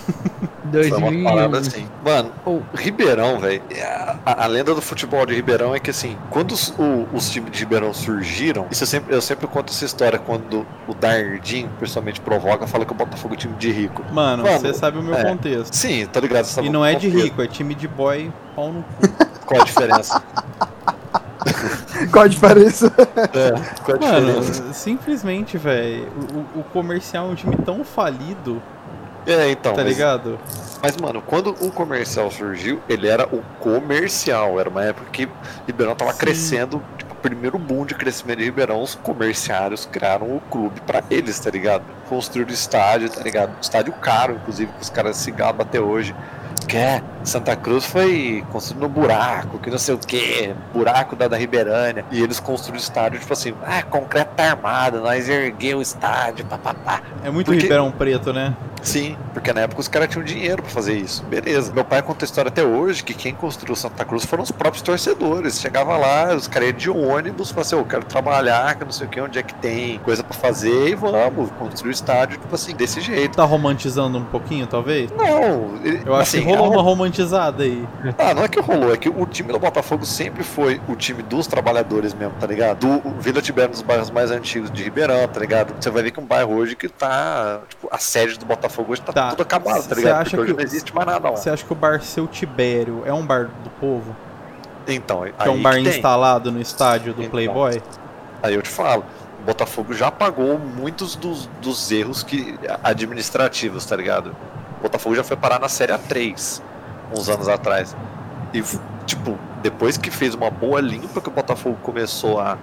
Foi uma 2001. parada assim. Mano, o Ribeirão, velho. A, a lenda do futebol de Ribeirão é que assim, quando os, o- os times de Ribeirão surgiram, isso eu sempre, eu sempre conto essa história quando o Dardim, pessoalmente, provoca, fala que o Botafogo é time de rico. Mano, Mano, você sabe o meu é. contexto. Sim, tá ligado? Você E não é de rico, é time de boy pau no cu. Qual a diferença? Qual a diferença? é, qual a Mano, diferença? simplesmente, velho, o, o comercial é um time tão falido, É, então. tá mas- ligado? Mas, mano, quando o comercial surgiu, ele era o comercial. Era uma época que Ribeirão tava Sim. crescendo. Tipo, o primeiro boom de crescimento de Ribeirão, os comerciários criaram o clube pra eles, tá ligado? Construíram estádio, tá ligado? Estádio caro, inclusive, que os caras se gabam até hoje. Que é, Santa Cruz foi construído no buraco, que não sei o que, buraco da, da Ribeirânia. E eles construíram estádio, tipo assim, ah, concreto tá armado, nós ergueu o estádio, papapá. É muito Porque- Ribeirão Preto, né? Sim, porque na época os caras tinham dinheiro pra fazer isso. Beleza. Meu pai conta a história até hoje que quem construiu Santa Cruz foram os próprios torcedores. Chegava lá, os caras iam de ônibus, falavam assim, eu quero trabalhar, que não sei o que, onde é que tem coisa pra fazer e vamos construir o estádio, tipo assim, desse jeito. Tá romantizando um pouquinho, talvez? Não, ele- Eu acho assim, que rolou a- uma romantizada aí. Ah, não é que rolou, é que o time do Botafogo sempre foi o time dos trabalhadores mesmo, tá ligado? Do Vila Tibério, um dos bairros mais antigos de Ribeirão, tá ligado? Você vai ver que um bairro hoje que tá, tipo, a sede do Botafogo hoje tá, Tá. tudo acabado, tá ligado? acha Porque hoje não existe mais nada lá. Você acha que o bar Seu Tibério é um bar do povo? Então, Que é um bar instalado no estádio do Então. Playboy? Aí eu te falo, o Botafogo já pagou muitos dos, dos erros que administrativos, tá ligado? O Botafogo já foi parar na Série A3 uns anos atrás. E, tipo, depois que fez uma boa limpa que o Botafogo começou a,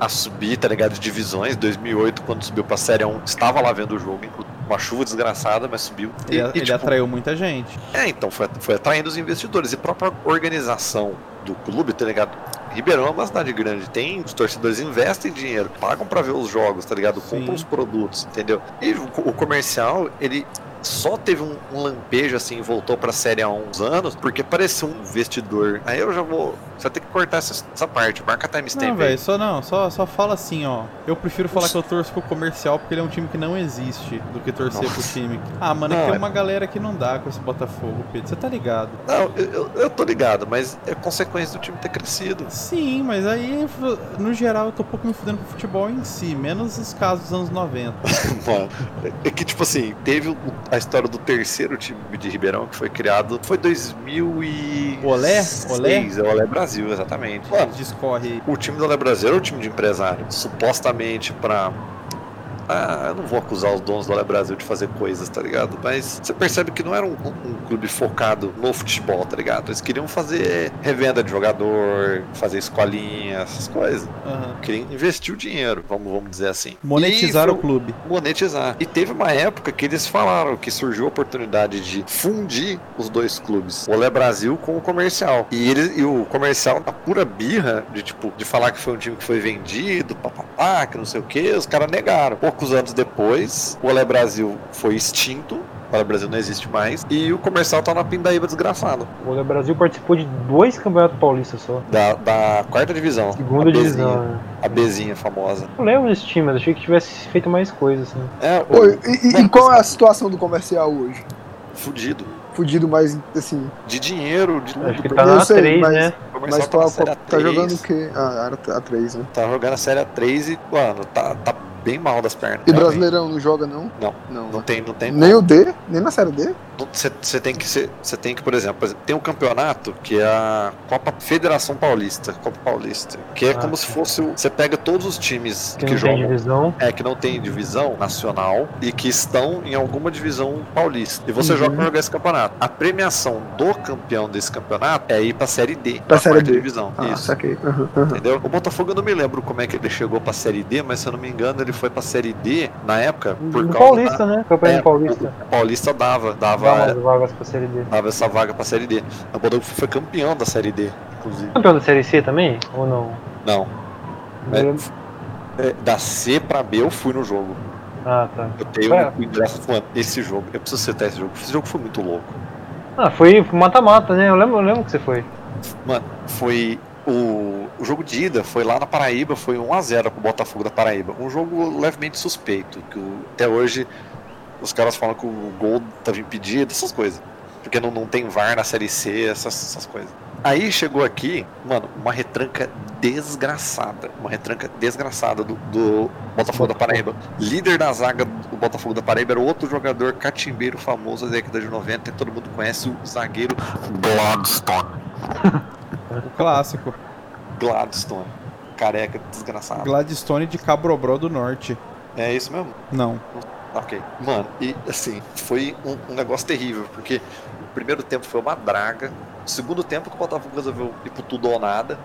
a subir, tá ligado? De divisões, 2008, quando subiu pra Série 1, estava lá vendo o jogo, uma chuva desgraçada, mas subiu. E- Ele, e, ele tipo, atraiu muita gente. é, então, foi, foi atraindo os investidores. E a própria organização do clube, tá ligado? Ribeirão é uma cidade grande, tem, os torcedores investem dinheiro, pagam pra ver os jogos, tá ligado? Compram os produtos, entendeu? E o, o comercial, ele só teve um, um lampejo assim, voltou pra série há uns anos, porque parecia um investidor. Aí eu já vou. Você ter que cortar essa, essa parte, marca Não, timestamp aí. velho, só não, só, só fala assim, ó. Eu prefiro falar que eu torço pro comercial porque ele é um time que não existe do que torcer pro Nossa. time. Ah, mano, é Não, que é- tem uma galera que não dá com esse Botafogo, Pedro. Você tá ligado? Não, eu, eu, tô ligado, mas é consequência do time ter crescido. Sim, mas aí, no geral, eu tô um pouco me fudendo com o futebol em si, menos os casos dos anos 90. Mano, é que, tipo assim, teve o- a história do terceiro time de Ribeirão que foi criado. Foi 2000 e. Olé? Olé? É o Olé Brasil, exatamente. Mano, Discorre. o time do Olé Brasil era o time de empresário. Supostamente pra. Ah, eu não vou acusar os donos do Olé Brasil de fazer coisas, tá ligado? Mas você percebe que não era um, um- um clube focado no futebol, tá ligado? Eles queriam fazer revenda de jogador, fazer escolinha, essas coisas. Aham. Queriam investir o dinheiro, vamos, vamos dizer assim. Monetizar E o foi- clube. monetizar. E teve uma época que eles falaram que surgiu a oportunidade de fundir os dois clubes, o Olé Brasil com o comercial. E eles e o comercial, na pura birra de tipo de falar que foi um time que foi vendido, papapá, que não sei o que, os caras negaram. Poucos anos depois, o Olé Brasil foi extinto. Para Brasil não existe mais. E o comercial tá na pindaíba desgraçado. O Olé Brasil participou de dois campeonatos paulistas só. Da, da quarta divisão. Segunda a divisão. né? A Bzinha famosa. Não lembro desse time, mas achei que tivesse feito mais coisas, assim. É, o Oi, e, e- e qual é a situação do comercial hoje? fudido. Fudido mais, assim. De dinheiro, de tudo. Acho que tá Eu na sei, 3, mas- né? o Mas tá tá A3. jogando o quê? Ah, era a 3, né? Tá jogando a Série A3 e, mano, tá, tá bem mal das pernas. E realmente. Brasileirão não joga, não? Não, Não. não tem, não tem. Nem o D? Nem na série D? Você tem que ser, você tem que, por exemplo, tem um campeonato que é a Copa Federação Paulista, Copa Paulista, que é Ah, como se fosse o, você pega todos os times Que que, não tem jogam divisão. é que não tem divisão nacional e que estão em alguma divisão paulista. E você Uhum. joga pra jogar esse campeonato. A premiação do campeão desse campeonato é ir pra série D, Pra Série quarta D. divisão. Ah, Isso. saquei. Aham, aham. Entendeu? O Botafogo eu não me lembro como é que ele chegou pra Série D, mas se eu não me engano, ele foi pra Série D na época por No causa Paulista, né? Campeão É, Paulista. O Paulista dava, dava, Dá umas vagas pra Série D. dava essa vaga pra Série D. O Botafogo foi campeão da Série D, inclusive. Campeão da Série C também? Ou não? Não. É, é, da C pra B eu fui no jogo. Ah, tá. Eu tenho o ingresso esse jogo. Eu preciso citar esse jogo. Esse jogo foi muito louco. Ah, foi mata-mata, né? Eu lembro, eu lembro que você foi. Mano, foi. O, o jogo de ida foi lá na Paraíba, foi 1x0 pro Botafogo da Paraíba. Um jogo levemente suspeito, que o- até hoje os caras falam que o gol tava impedido, essas coisas. Porque não, não tem VAR na Série C, essas, essas coisas. Aí chegou aqui, mano, uma retranca desgraçada. Uma retranca desgraçada do, do Botafogo da Paraíba. Líder da zaga do Botafogo da Paraíba era outro jogador catimbeiro famoso da década de 90, e todo mundo conhece o zagueiro Gladstone. O clássico. Gladstone. Careca, desgraçado. Gladstone de Cabrobró do Norte. É isso mesmo? Não. Ok. Mano, e assim, foi um, um negócio terrível, porque o primeiro tempo foi uma draga, o segundo tempo que o Botafogo resolveu ir pro tudo ou nada,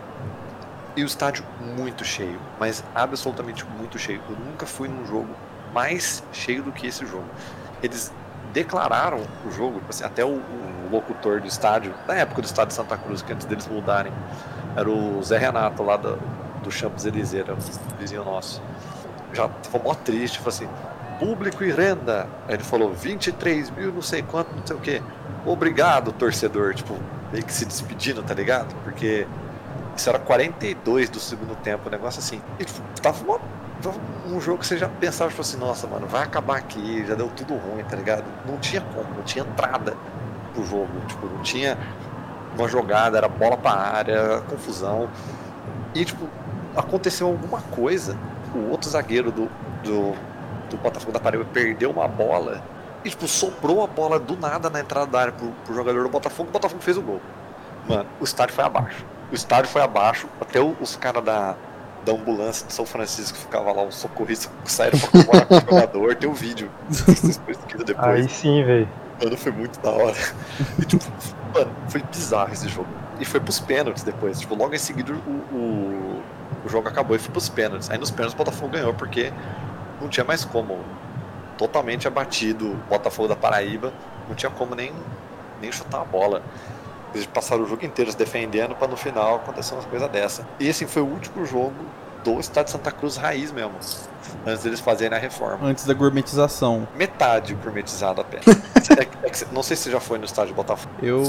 e o estádio muito cheio, mas absolutamente muito cheio. Eu nunca fui num jogo mais cheio do que esse jogo. Eles declararam o jogo, tipo assim, até o, o locutor do estádio, na época do estádio de Santa Cruz, que antes deles mudarem, era o Zé Renato lá do, do Campos Elysée, era vizinho nosso. Já tava mó triste, falou assim, público e renda. Aí ele falou 23 mil, não sei quanto, não sei o que. Obrigado, torcedor. Tipo, meio que se despedindo, tá ligado? Porque isso era 42 do segundo tempo, negócio assim. E tipo, tava, uma- tava um jogo que você já pensava, tipo assim, nossa, mano, vai acabar aqui, já deu tudo ruim, tá ligado? Não tinha como, não tinha entrada pro jogo. Tipo, não tinha uma jogada, era bola pra área, confusão. E, tipo, aconteceu alguma coisa. O outro zagueiro do, do, do Botafogo da Paraíba perdeu uma bola e, tipo, sobrou a bola do nada na entrada da área pro, pro jogador do Botafogo. O Botafogo fez o gol. Mano, o estádio foi abaixo. O estádio foi abaixo. Até os caras da, da ambulância de São Francisco que ficava lá, os socorristas saíram pra comemorar com o jogador. Tem o vídeo. Vocês pesquisam depois. Aí sim, velho. Mano, foi muito da hora. E, tipo, mano, foi bizarro esse jogo. E foi pros pênaltis depois. Tipo, logo em seguida o, o, o jogo acabou e foi pros pênaltis. Aí nos pênaltis o Botafogo ganhou, porque não tinha mais como. Totalmente abatido o Botafogo da Paraíba. Não tinha como nem, nem chutar a bola. Eles passaram o jogo inteiro se defendendo pra no final acontecer umas coisas dessa. E assim, foi o último jogo do Estádio Santa Cruz raiz mesmo. Antes deles fazerem a reforma. Antes da gourmetização. Metade gourmetizado apenas. É é que não sei se você já foi no estádio Botafogo. Eu.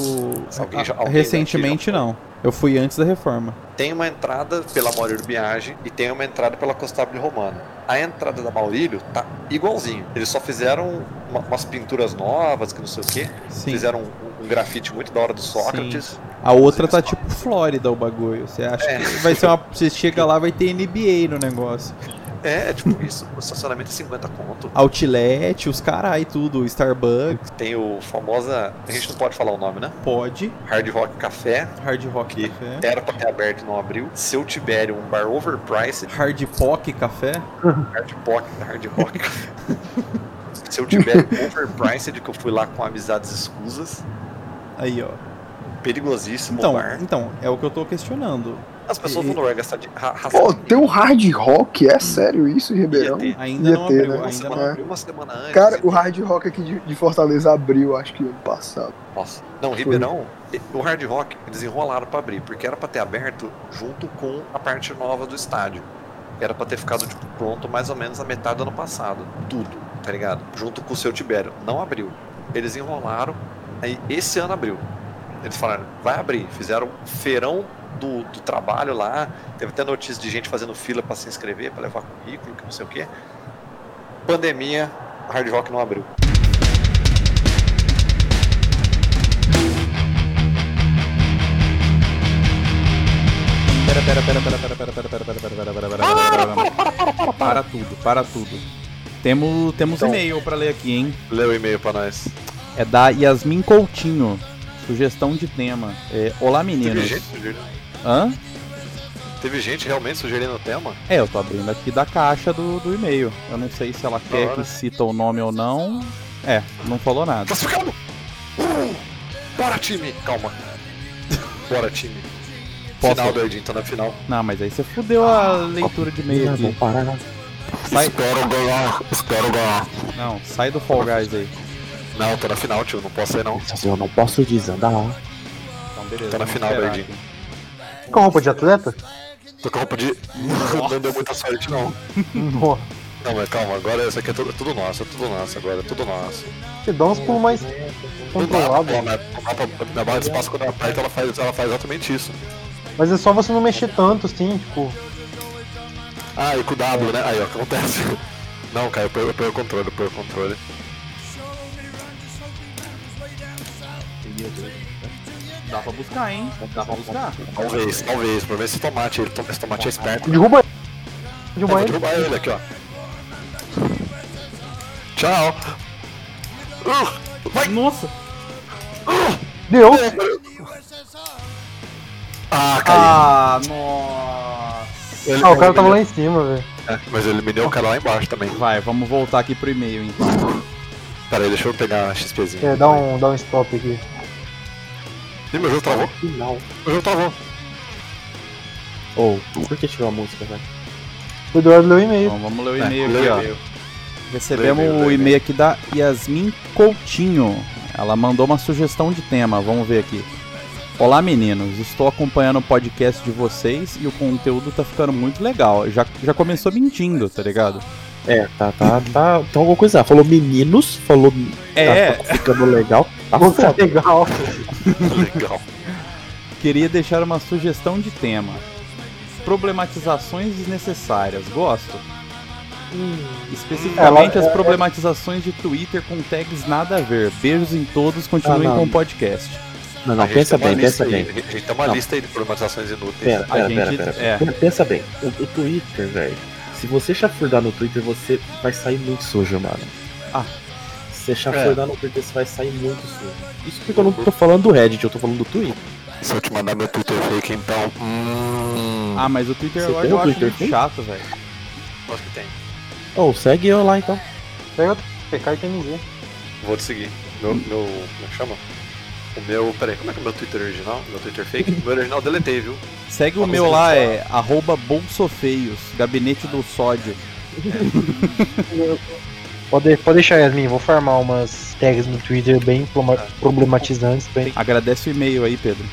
Alguém já- Ah, alguém recentemente não. Eu fui antes da reforma. Tem uma entrada pela Maurílio Biagi e tem uma entrada pela Costabile Romano. A entrada da Maurílio tá igualzinho. Eles só fizeram uma- umas pinturas novas, que não sei o quê. Sim. Fizeram um, grafite muito da hora do Sócrates. A outra tá tipo Flórida o bagulho. Você acha É. que vai ser uma. Você chega lá vai ter NBA no negócio. É, é tipo isso. O estacionamento é 50 conto. Outlet, os carai, tudo. Starbucks, Tem o famosa. A gente não pode falar o nome, né? pode. Hard Rock Café. Hard Rock Que Café. era pra ter aberto e não abriu. Seu Tibério, um bar overpriced. Hard Pock Café. Hard Rock, Hard Rock. Se eu tiver overpriced, que eu fui lá com amizades escusas, Aí, ó. perigosíssimo Então, bar. então, é o que eu tô questionando. As pessoas e- vão no lugar gastar de. Pô, tem um hard rock? É sério isso em Ribeirão? ter. Ainda Ia não ter, abriu, né? uma, ainda semana, não. É. uma semana antes. Cara, o hard rock aqui de, de Fortaleza abriu, acho que ano passado. Nossa. Não, Ribeirão, o Hard Rock, eles enrolaram pra abrir, porque era pra ter aberto junto com a parte nova do estádio. Era pra ter ficado tipo, pronto mais ou menos a metade do ano passado. Tudo, tá ligado? Junto com o seu Tibério. Não abriu. Eles enrolaram, aí esse ano abriu. Eles falaram, vai abrir. Fizeram feirão do, do trabalho lá, teve até notícia de gente fazendo fila para se inscrever, para levar currículo, que não sei o quê. Pandemia, Hard Rock não abriu. Pera, pera, pera, pera, pera, pera, pera, pera, pera, pera, pera, pera, pera, pera, pera. Para tudo, para tudo. Temos, temos Então. e-mail pra ler aqui, hein? Lê o e-mail para nós. É da Yasmin Coutinho. Sugestão de tema. É, Olá, Teve meninos. gente, sugerindo- Hã? teve gente realmente sugerindo o tema? É, eu tô abrindo aqui da caixa do, do e-mail. Eu não sei se ela quer hora. que cita o nome ou não. É, não falou nada. Classificado! Uh! Bora, time! Calma. Bora, time. Posso- Final, Berdinho, tá na final. Não, mas aí você fudeu a leitura de e-mail aqui. Sai, Espero ganhar, espero ganhar. não, sai do Fall Guys aí. Não, tô na final, tio, não posso sair não. Eu não posso desandar. Então, beleza. Tá na final, aqui. Com roupa de atleta? Tô com roupa de. Não deu muita sorte, não. Nossa. Não, mas calma, agora isso aqui é tudo, tudo nosso, é tudo nosso agora, é tudo nosso. Você dá uns pulos mais controlados. dá pra- Na barra de espaço, quando ela aperta, ela faz, ela faz exatamente isso. Mas é só você não mexer tanto, assim, tipo. Ah, e com o W, né? Aí, ó, o que acontece? Não, cara, eu perco o controle, eu perco o controle. Dá pra buscar, hein? Dá pra buscar. Talvez, talvez, pra ver se tomate, ele, esse tomate é esperto. Derruba ele. É, Derruba ele. derrubar ele aqui, ó. Tchau. Uh, vai! Nossa! Deu! Ah, caiu. Ah, nossa! Ele- Ah, o cara tava lá em cima, velho. É, mas ele eliminou o cara lá embaixo também. Vai, vamos voltar aqui pro e-mail então. Pera aí, deixa eu pegar a XPzinha. É, dá um, dá um stop aqui. Ih, meu jogo travou? Final. Meu jogo travou. Ou, por que tirou a música, velho? O Eduardo leu o e-mail. Então vamos ler o É, e-mail lê aqui, ó. e-mail. Recebemos o e-mail aqui da Yasmin Coutinho. Ela mandou uma sugestão de tema, vamos ver aqui. Olá meninos, estou acompanhando o podcast de vocês e o conteúdo tá ficando muito legal. Já, já começou mentindo, tá ligado? É, tá, tá, tá. Tem alguma coisa. lá. Falou meninos, falou. É. Tá, tá ficando legal. Tá tá foda. legal. Legal. Queria deixar uma sugestão de tema. Problematizações desnecessárias. Gosto. Especificamente Ela- as problematizações de Twitter com tags nada a ver. Beijos em todos, continuem Ah, com o podcast. Não, não, pensa bem, pensa aí, bem. A gente tem uma Não. lista aí de problematizações inúteis. Pera, A pera, gente- pera, pera. é. Pensa bem, o, o Twitter, velho. Se você chafurdar no Twitter, você vai sair muito sujo, mano. Ah. Se você chafurdar no Twitter, você vai sair muito sujo. Isso porque eu não tô falando do Reddit, eu tô falando do Twitter. Se eu te mandar meu Twitter fake, então. Hum. Ah, mas o Twitter Você eu, tem eu um acho Twitter muito chato, velho. Acho que tem. Ô, segue eu lá então. Pega o PK e TMZ. Vou te seguir. Meu. meu como é que chama? O meu. Peraí, como é que é o meu Twitter original? Meu Twitter fake? O meu original deletei, viu? Segue o meu lá, é arroba bolsofeios, gabinete do sódio. Pode, pode deixar, Yasmin. Vou farmar umas tags no Twitter bem ploma- problematizantes. Bem... Agradece o e-mail aí, Pedro,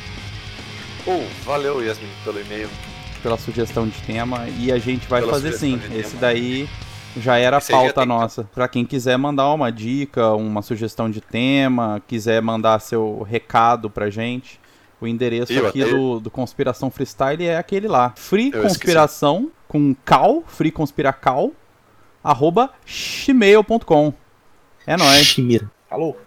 Oh, valeu, Yasmin, pelo e-mail. pela sugestão de tema. E a gente vai Pela fazer sim. Esse tema. daí já era a pauta nossa. Pra quem quiser mandar uma dica, uma sugestão de tema, quiser mandar seu recado pra gente. O endereço Eu aqui até- do, do Conspiração Freestyle é aquele lá. Free Eu Conspiração com cal, free conspiracal, arroba gmail.com. É nóis. Chimira. Falou.